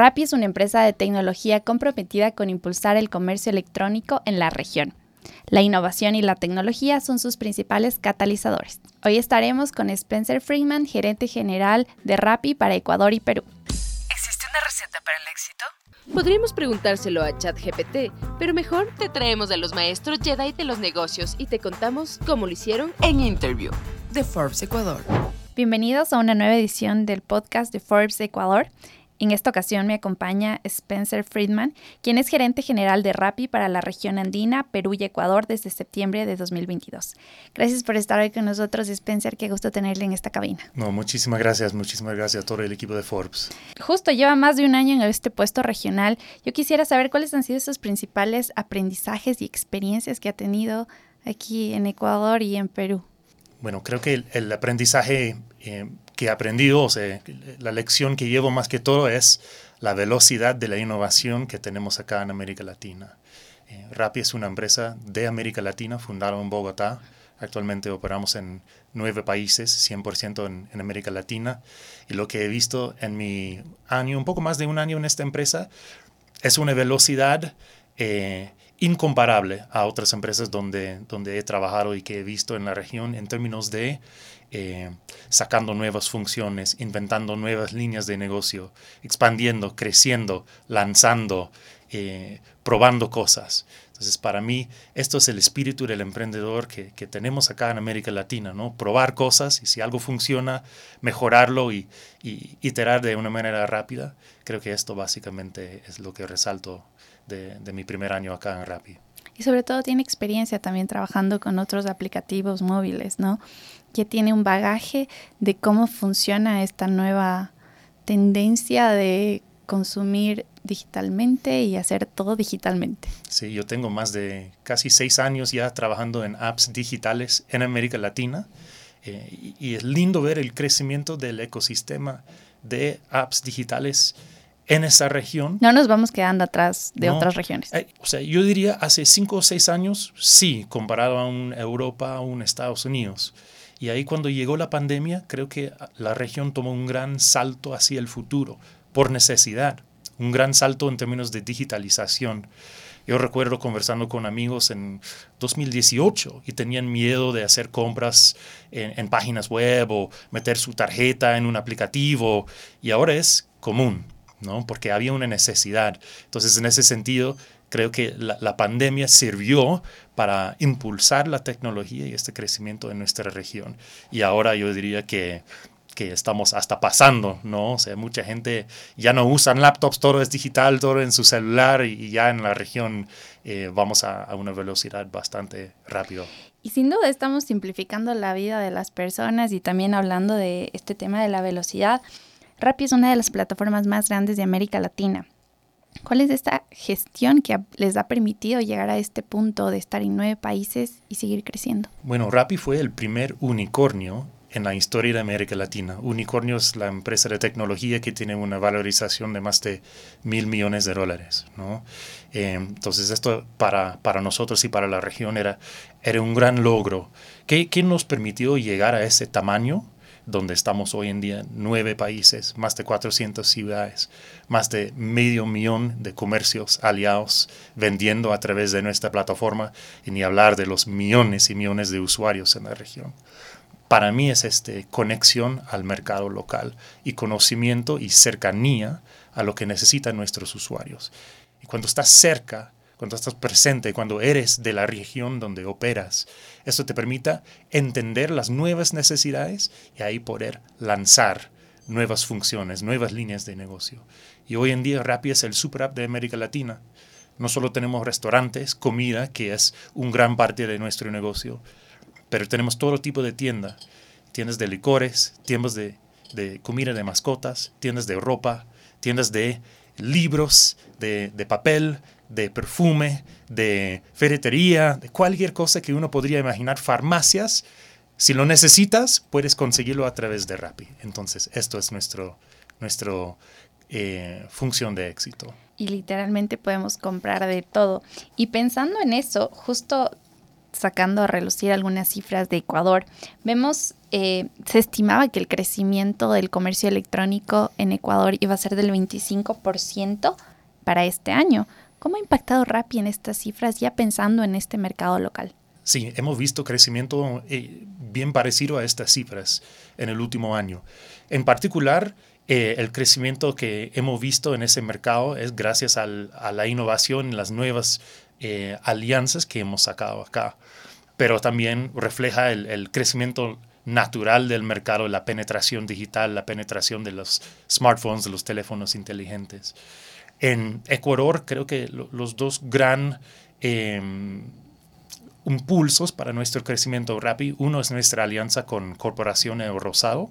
Rappi es una empresa de tecnología comprometida con impulsar el comercio electrónico en la región. La innovación y la tecnología son sus principales catalizadores. Hoy estaremos con Spencer Freeman, gerente general de Rappi para Ecuador y Perú. ¿Existe una receta para el éxito? Podríamos preguntárselo a ChatGPT, pero mejor te traemos a los maestros Jedi de los negocios y te contamos cómo lo hicieron En Interview de Forbes Ecuador. Bienvenidos a una nueva edición del podcast de Forbes Ecuador. En esta ocasión me acompaña Spencer Friedman, quien es gerente general de Rappi para la región andina, Perú y Ecuador desde septiembre de 2022. Gracias por estar hoy con nosotros, Spencer. Qué gusto tenerle en esta cabina. No, muchísimas gracias, muchísimas gracias a todo el equipo de Forbes. Justo lleva más de un año en este puesto regional. Yo quisiera saber cuáles han sido sus principales aprendizajes y experiencias que ha tenido aquí en Ecuador y en Perú. Bueno, creo que el, el aprendizaje eh, que he aprendido, o sea, la lección que llevo más que todo es la velocidad de la innovación que tenemos acá en América Latina. Eh, Rappi es una empresa de América Latina, fundada en Bogotá. Actualmente operamos en nueve países, 100% en, en América Latina. Y lo que he visto en mi año, un poco más de un año en esta empresa, es una velocidad eh, incomparable a otras empresas donde, donde he trabajado y que he visto en la región en términos de eh, sacando nuevas funciones, inventando nuevas líneas de negocio, expandiendo, creciendo, lanzando, eh, probando cosas. Entonces, para mí, esto es el espíritu del emprendedor que, que, tenemos acá en América Latina, ¿no? Probar cosas y si algo funciona, mejorarlo y, y iterar de una manera rápida. Creo que esto básicamente es lo que resalto de, de mi primer año acá en Rappi. Y sobre todo tiene experiencia también trabajando con otros aplicativos móviles, ¿no? Que tiene un bagaje de cómo funciona esta nueva tendencia de consumir digitalmente y hacer todo digitalmente. Sí, yo tengo más de casi seis años ya trabajando en apps digitales en América Latina eh, y, y es lindo ver el crecimiento del ecosistema de apps digitales en esa región. No nos vamos quedando atrás de no, otras regiones. Eh, o sea, yo diría hace cinco o seis años, sí, comparado a un Europa, a un Estados Unidos. Y ahí cuando llegó la pandemia, creo que la región tomó un gran salto hacia el futuro, por necesidad, un gran salto en términos de digitalización. Yo recuerdo conversando con amigos en 2018 y tenían miedo de hacer compras en, páginas web o meter su tarjeta en un aplicativo y ahora es común. ¿no? porque había una necesidad. Entonces, en ese sentido, creo que la, pandemia sirvió para impulsar la tecnología y este crecimiento en nuestra región. Y ahora yo diría que, que estamos hasta pasando, ¿no? O sea, mucha gente ya no usan laptops, todo es digital, todo en su celular y ya en la región eh, vamos a, a una velocidad bastante rápido. Y sin duda estamos simplificando la vida de las personas y también hablando de este tema de la velocidad. Rappi es una de las plataformas más grandes de América Latina. ¿Cuál es esta gestión que les ha permitido llegar a este punto de estar en nueve países y seguir creciendo? Bueno, Rappi fue el primer unicornio en la historia de América Latina. Unicornio es la empresa de tecnología que tiene una valorización de más de mil millones de dólares. ¿no? Eh, entonces esto para, para nosotros y para la región era, era un gran logro. ¿Qué, ¿Qué nos permitió llegar a ese tamaño? Donde estamos hoy en día, nueve países, más de 400 ciudades, más de medio millón de comercios aliados vendiendo a través de nuestra plataforma, y ni hablar de los millones y millones de usuarios en la región. Para mí es este conexión al mercado local y conocimiento y cercanía a lo que necesitan nuestros usuarios. Y cuando estás cerca, cuando estás presente, cuando eres de la región donde operas. Eso te permita entender las nuevas necesidades y ahí poder lanzar nuevas funciones, nuevas líneas de negocio. Y hoy en día Rappi es el super app de América Latina. No solo tenemos restaurantes, comida, que es un gran parte de nuestro negocio, pero tenemos todo tipo de tiendas. Tiendas de licores, tiendas de, comida de mascotas, tiendas de ropa, tiendas de libros, de papel, de perfume, de ferretería, de cualquier cosa que uno podría imaginar, farmacias. Si lo necesitas, puedes conseguirlo a través de Rappi. Entonces, esto es nuestro eh, función de éxito. Y literalmente podemos comprar de todo. Y pensando en eso, justo sacando a relucir algunas cifras de Ecuador, vemos, eh, se estimaba que el crecimiento del comercio electrónico en Ecuador iba a ser del 25% para este año. ¿Cómo ha impactado Rappi en estas cifras ya pensando en este mercado local? Sí, hemos visto crecimiento eh, bien parecido a estas cifras en el último año. En particular, eh, el crecimiento que hemos visto en ese mercado es gracias a la innovación las nuevas eh, alianzas que hemos sacado acá. Pero también refleja el, crecimiento natural del mercado, la penetración digital, la penetración de los smartphones, de los teléfonos inteligentes. En Ecuador creo que los dos gran em, impulsos para nuestro crecimiento rápido, uno es nuestra alianza con Corporación Rosado.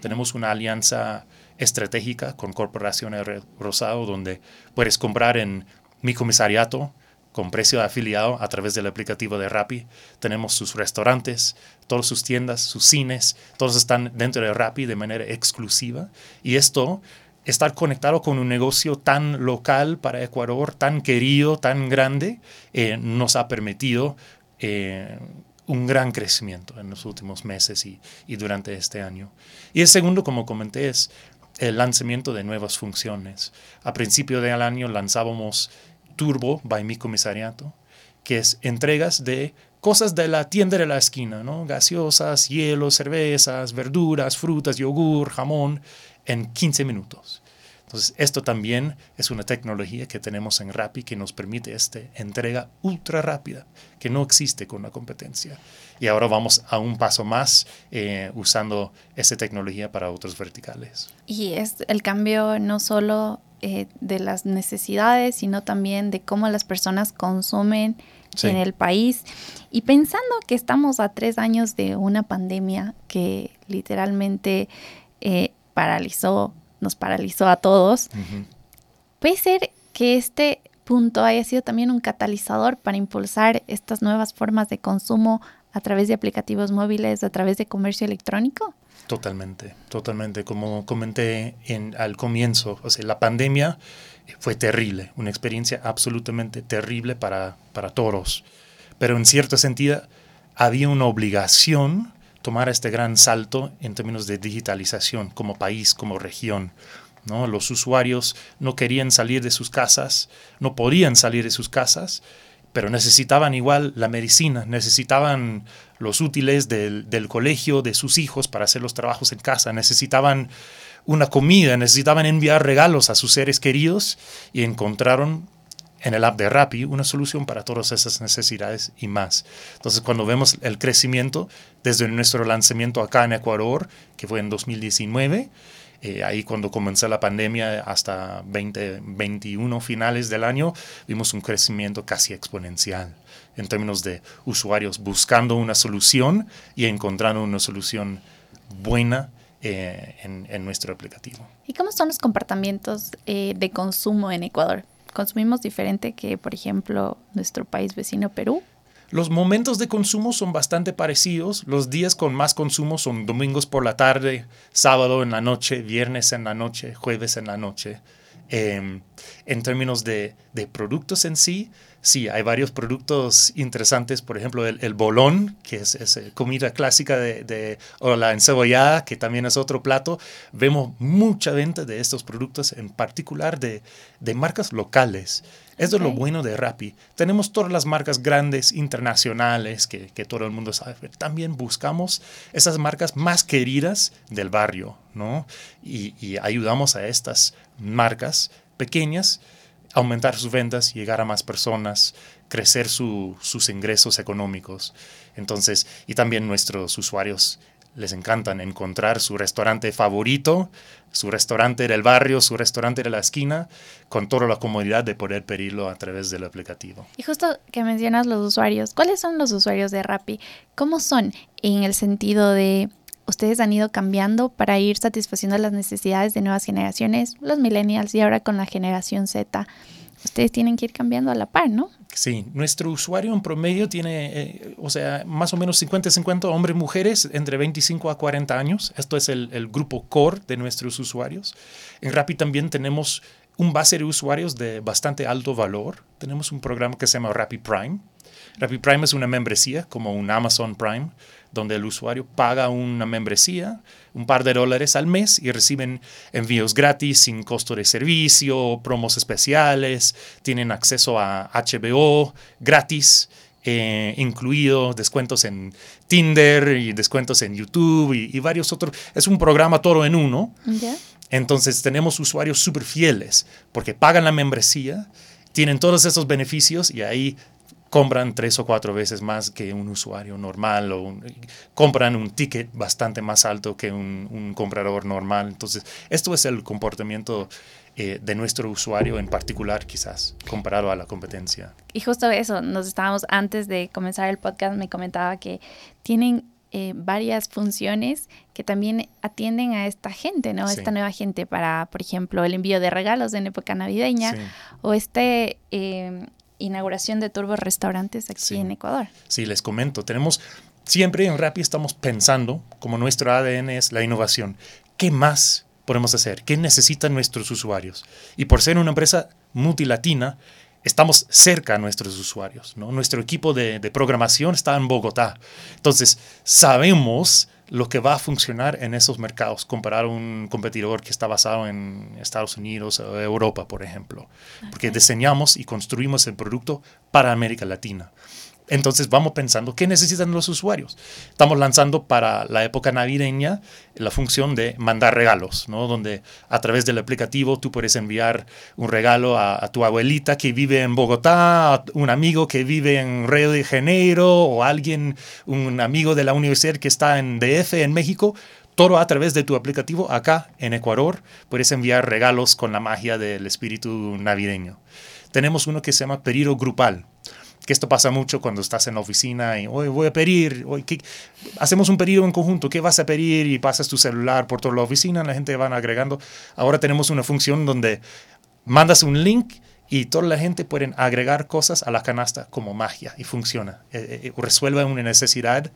Tenemos una alianza estratégica con Corporación Rosado donde puedes comprar en mi comisariato con precio de afiliado a través del aplicativo de Rappi. Tenemos sus restaurantes, todas sus tiendas, sus cines, todos están dentro de Rappi de manera exclusiva. Y esto, estar conectado con un negocio tan local para Ecuador, tan querido, tan grande, eh, nos ha permitido eh, un gran crecimiento en los últimos meses y, durante este año. Y el segundo, como comenté, es el lanzamiento de nuevas funciones. A principio del año lanzábamos Turbo by mi comisariato, que es entregas de cosas de la tienda de la esquina, ¿no? Gaseosas, hielos, cervezas, verduras, frutas, yogur, jamón, en 15 minutos. Entonces, esto también es una tecnología que tenemos en Rappi que nos permite esta entrega ultra rápida, que no existe con la competencia. Y ahora vamos a un paso más eh, usando esta tecnología para otros verticales. Y es el cambio no solo eh, de las necesidades, sino también de cómo las personas consumen en el país. Y pensando que estamos a tres años de una pandemia que literalmente eh, paralizó nos paralizó a todos. Puede ser que este punto haya sido también un catalizador para impulsar estas nuevas formas de consumo a través de aplicativos móviles, a través de comercio electrónico. Totalmente, totalmente. Como comenté en, al comienzo, o sea, la pandemia fue terrible, una experiencia absolutamente terrible para, para todos. Pero en cierto sentido, había una obligación tomar este gran salto en términos de digitalización como país, como región. ¿no? Los usuarios no querían salir de sus casas, no podían salir de sus casas, pero necesitaban igual la medicina, necesitaban los útiles del, del colegio de sus hijos para hacer los trabajos en casa, necesitaban una comida, necesitaban enviar regalos a sus seres queridos y encontraron en el app de Rappi una solución para todas esas necesidades y más. Entonces, cuando vemos el crecimiento desde nuestro lanzamiento acá en Ecuador, que fue en 2019, eh, ahí cuando comenzó la pandemia hasta 2021 finales del año, vimos un crecimiento casi exponencial en términos de usuarios buscando una solución y encontrando una solución buena eh, en, nuestro aplicativo. ¿Y cómo son los comportamientos eh, de consumo en Ecuador? Consumimos diferente que, por ejemplo, nuestro país vecino Perú. Los momentos de consumo son bastante parecidos. Los días con más consumo son domingos por la tarde, sábado en la noche, viernes en la noche, jueves en la noche. Em, en términos de, de, productos en sí, sí, hay varios productos interesantes, por ejemplo, el, bolón, que es, es, eh, comida clásica de, de, o la encebollada, que también es otro plato. Vemos mucha venta de estos productos, en particular de, de marcas locales. Esto es lo bueno de Rappi. Tenemos todas las marcas grandes, internacionales, que, que, todo el mundo sabe. Pero también buscamos esas marcas más queridas del barrio, ¿no? Y, y ayudamos a estas marcas pequeñas aumentar sus ventas, llegar a más personas, crecer sus ingresos económicos. Entonces, y también nuestros usuarios les encantan encontrar su restaurante favorito, su restaurante del barrio, su restaurante de la esquina, con toda la comodidad de poder pedirlo a través del aplicativo. Y justo que mencionas los usuarios, ¿cuáles son los usuarios de Rappi? ¿Cómo son en el sentido de ustedes han ido cambiando para ir satisfaciendo las necesidades de nuevas generaciones, los millennials y ahora con la generación Z? Ustedes tienen que ir cambiando a la par, ¿no? Sí, nuestro usuario en promedio tiene, eh, o sea, más o menos 50-50 hombres y mujeres entre 25 a 40 años. Esto es el, el, grupo core de nuestros usuarios. En Rappi también tenemos un base de usuarios de bastante alto valor. Tenemos un programa que se llama Rappi Prime. Rappi Prime es una membresía como un Amazon Prime, donde el usuario paga una membresía, un par de dólares al mes y reciben envíos gratis sin costo de servicio, promos especiales, tienen acceso a HBO gratis. Eh, incluido descuentos en Tinder y descuentos en YouTube y, varios otros. Es un programa todo en uno. Entonces tenemos usuarios súper fieles porque pagan la membresía, tienen todos esos beneficios y ahí compran tres o cuatro veces más que un usuario normal o compran un ticket bastante más alto que un, comprador normal. Entonces, esto es el comportamiento eh, de nuestro usuario en particular, quizás, comparado a la competencia. Y justo eso, nos estábamos, antes de comenzar el podcast, me comentaba que tienen eh, varias funciones que también atienden a esta gente, ¿no? Esta nueva gente para, por ejemplo, el envío de regalos en época navideña o este eh, inauguración de turbos restaurantes aquí en Ecuador. Sí, les comento, tenemos siempre en Rappi estamos pensando, como nuestro ADN es la innovación, ¿qué más podemos hacer? ¿Qué necesitan nuestros usuarios? Y por ser una empresa multilatina, estamos cerca a nuestros usuarios. ¿no? Nuestro equipo de, de, programación está en Bogotá. Entonces, sabemos lo que va a funcionar en esos mercados, comparar un competidor que está basado en Estados Unidos o Europa, por ejemplo. Porque diseñamos y construimos el producto para América Latina. Entonces vamos pensando qué necesitan los usuarios. Estamos lanzando para la época navideña la función de mandar regalos, ¿no? donde a través del aplicativo tú puedes enviar un regalo a, tu abuelita que vive en Bogotá, a un amigo que vive en Río de Janeiro o alguien, un amigo de la universidad que está en DF, en México. Todo a través de tu aplicativo acá en Ecuador puedes enviar regalos con la magia del espíritu navideño. Tenemos uno que se llama pedido grupal que esto pasa mucho cuando estás en la oficina y hoy voy a pedir, hoy, hacemos un pedido en conjunto, ¿qué vas a pedir? Y pasas tu celular por toda la oficina, la gente va agregando. Ahora tenemos una función donde mandas un link y toda la gente puede agregar cosas a la canasta como magia y funciona. Eh, eh, resuelve una necesidad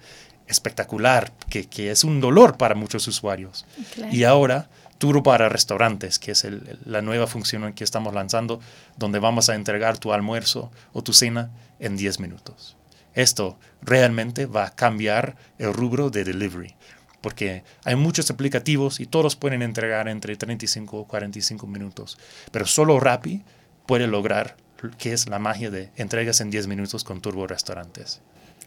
espectacular que, que, es un dolor para muchos usuarios. Y ahora Tour para restaurantes, que es la nueva función que estamos lanzando, donde vamos a entregar tu almuerzo o tu cena en 10 minutos. Esto realmente va a cambiar el rubro de delivery, porque hay muchos aplicativos y todos pueden entregar entre 35 o 45 minutos, pero solo Rappi puede lograr que es la magia de entregas en 10 minutos con Turbo Restaurantes.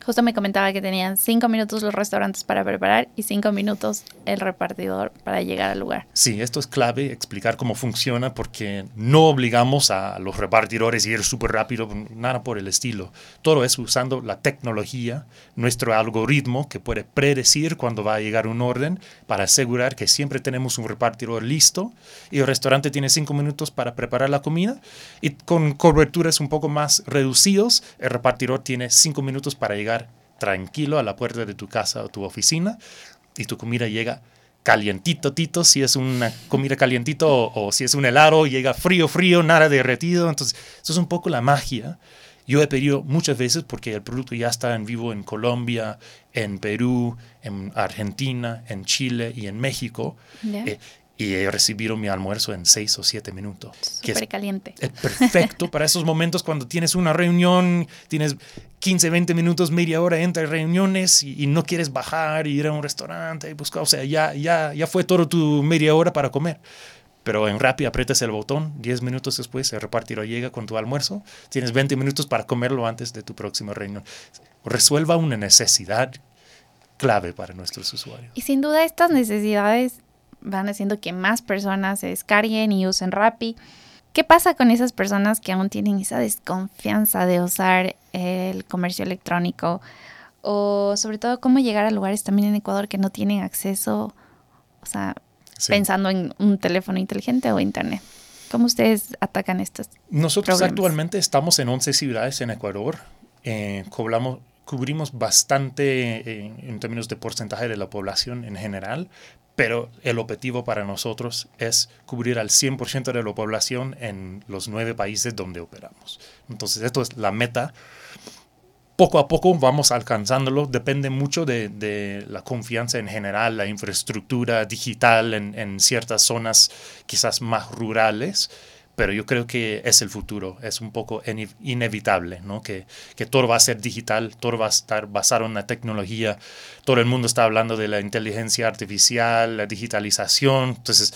Justo me comentaba que tenían cinco minutos los restaurantes para preparar y cinco minutos el repartidor para llegar al lugar. Sí, esto es clave, explicar cómo funciona, porque no obligamos a los repartidores a ir súper rápido, nada por el estilo. Todo es usando la tecnología, nuestro algoritmo que puede predecir cuándo va a llegar un orden para asegurar que siempre tenemos un repartidor listo y el restaurante tiene cinco minutos para preparar la comida y con coberturas un poco más reducidos, el repartidor tiene cinco minutos para llegar tranquilo a la puerta de tu casa o tu oficina y tu comida llega calientito, tito, si es una comida calientito o, si es un helado, llega frío, frío, nada derretido. Entonces, eso es un poco la magia. Yo he pedido muchas veces porque el producto ya está en vivo en Colombia, en Perú, en Argentina, en Chile y en México y he recibido mi almuerzo en seis o siete minutos. Súper caliente. Es perfecto para esos momentos cuando tienes una reunión, tienes 15, 20 minutos, media hora entre reuniones y, no quieres bajar y ir a un restaurante y buscar, o sea, ya, ya, ya fue todo tu media hora para comer. Pero en Rappi aprietas el botón, 10 minutos después el repartidor llega con tu almuerzo, tienes 20 minutos para comerlo antes de tu próxima reunión. Resuelva una necesidad clave para nuestros usuarios. Y sin duda estas necesidades van haciendo que más personas se descarguen y usen Rappi. ¿Qué pasa con esas personas que aún tienen esa desconfianza de usar el comercio electrónico? O sobre todo, cómo llegar a lugares también en Ecuador que no tienen acceso, o sea, pensando en un teléfono inteligente o internet. ¿Cómo ustedes atacan estos? Nosotros actualmente estamos en 11 ciudades en Ecuador. Eh, cobramos, cubrimos bastante eh, en términos de porcentaje de la población en general, pero el objetivo para nosotros es cubrir al 100% de la población en los nueve países donde operamos. Entonces, esto es la meta. Poco a poco vamos alcanzándolo, depende mucho de, la confianza en general, la infraestructura digital en, en ciertas zonas quizás más rurales, pero yo creo que es el futuro, es un poco inevitable, ¿no? Que, que todo va a ser digital, todo va a estar basado en la tecnología, todo el mundo está hablando de la inteligencia artificial, la digitalización, entonces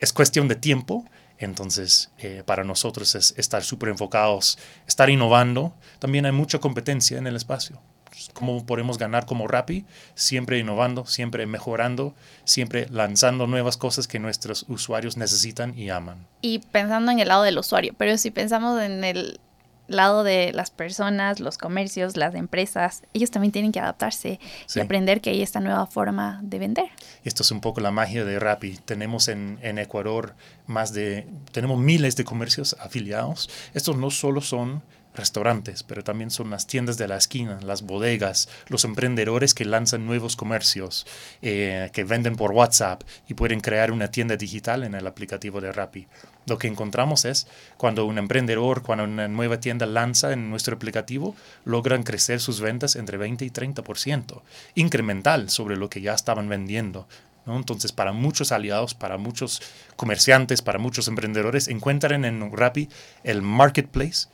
es cuestión de tiempo, entonces eh, para nosotros es estar súper enfocados, estar innovando, también hay mucha competencia en el espacio cómo podemos ganar como Rappi, siempre innovando, siempre mejorando, siempre lanzando nuevas cosas que nuestros usuarios necesitan y aman. Y pensando en el lado del usuario, pero si pensamos en el lado de las personas, los comercios, las empresas, ellos también tienen que adaptarse y aprender que hay esta nueva forma de vender. Esto es un poco la magia de Rappi. Tenemos en, en Ecuador más de, tenemos miles de comercios afiliados. Estos no solo son restaurantes, pero también son las tiendas de la esquina, las bodegas, los emprendedores que lanzan nuevos comercios, eh, que venden por WhatsApp y pueden crear una tienda digital en el aplicativo de Rappi. Lo que encontramos es cuando un emprendedor, cuando una nueva tienda lanza en nuestro aplicativo, logran crecer sus ventas entre 20 y 30%, incremental sobre lo que ya estaban vendiendo. Entonces, para muchos aliados, para muchos comerciantes, para muchos emprendedores, encuentran en Rappi el marketplace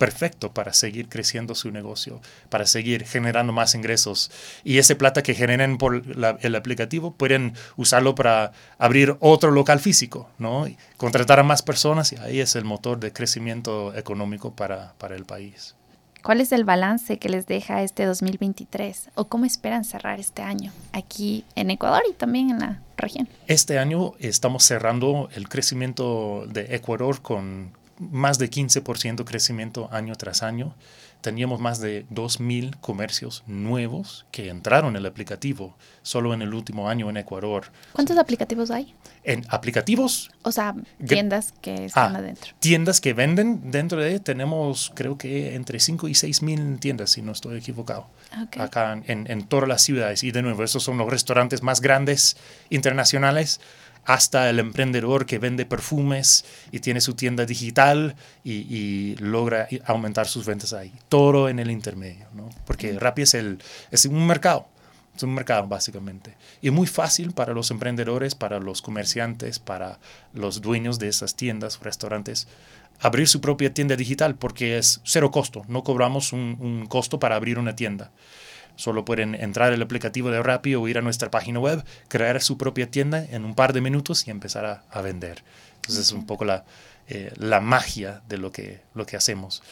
perfecto para seguir creciendo su negocio, para seguir generando más ingresos. Y ese plata que generen por el aplicativo pueden usarlo para abrir otro local físico, ¿no? contratar a más personas y ahí es el motor de crecimiento económico para, para el país. ¿Cuál es el balance que les deja este 2023 o cómo esperan cerrar este año aquí en Ecuador y también en la región? Este año estamos cerrando el crecimiento de Ecuador con más de 15% crecimiento año tras año. Teníamos más de 2.000 comercios nuevos que entraron en el aplicativo solo en el último año en Ecuador. ¿Cuántos aplicativos hay? En aplicativos. O sea, tiendas que están ah, adentro. Tiendas que venden dentro de, tenemos creo que entre 5 y 6 mil tiendas, si no estoy equivocado. Acá en, en todas las ciudades. Y de nuevo, estos son los restaurantes más grandes internacionales hasta el emprendedor que vende perfumes y tiene su tienda digital y, logra aumentar sus ventas ahí. Todo en el intermedio, ¿no? Porque Rappi es, el, es un mercado, es un mercado básicamente. Y muy fácil para los emprendedores, para los comerciantes, para los dueños de esas tiendas, restaurantes, abrir su propia tienda digital porque es cero costo, no cobramos un, un costo para abrir una tienda. Solo pueden entrar el aplicativo de Rappi o ir a nuestra página web, crear su propia tienda en un par de minutos y empezar a, vender. Entonces es un poco la, eh, la magia de lo que, lo que hacemos.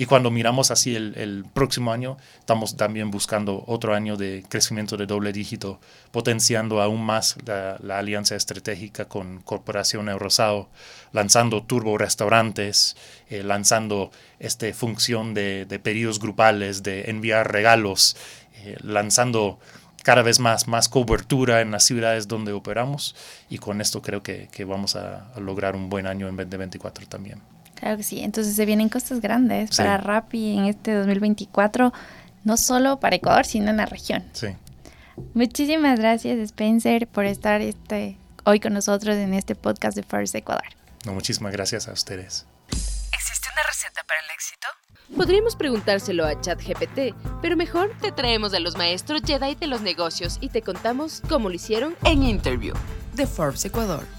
Y cuando miramos así el, próximo año, estamos también buscando otro año de crecimiento de doble dígito, potenciando aún más la, alianza estratégica con Corporación Eurosao, lanzando turbo restaurantes, eh, lanzando esta función de, de pedidos grupales, de enviar regalos eh, lanzando cada vez más, más cobertura en las ciudades donde operamos y con esto creo que, vamos a, lograr un buen año en 2024 también. Claro que sí, entonces se vienen cosas grandes para Rappi en este 2024, no solo para Ecuador, sino en la región. Sí. Muchísimas gracias Spencer por estar este, hoy con nosotros en este podcast de First Ecuador. No, muchísimas gracias a ustedes. ¿Existe una receta para el éxito? Podríamos preguntárselo a ChatGPT, pero mejor te traemos a los maestros Jedi de los negocios y te contamos cómo lo hicieron en Interview de Forbes Ecuador.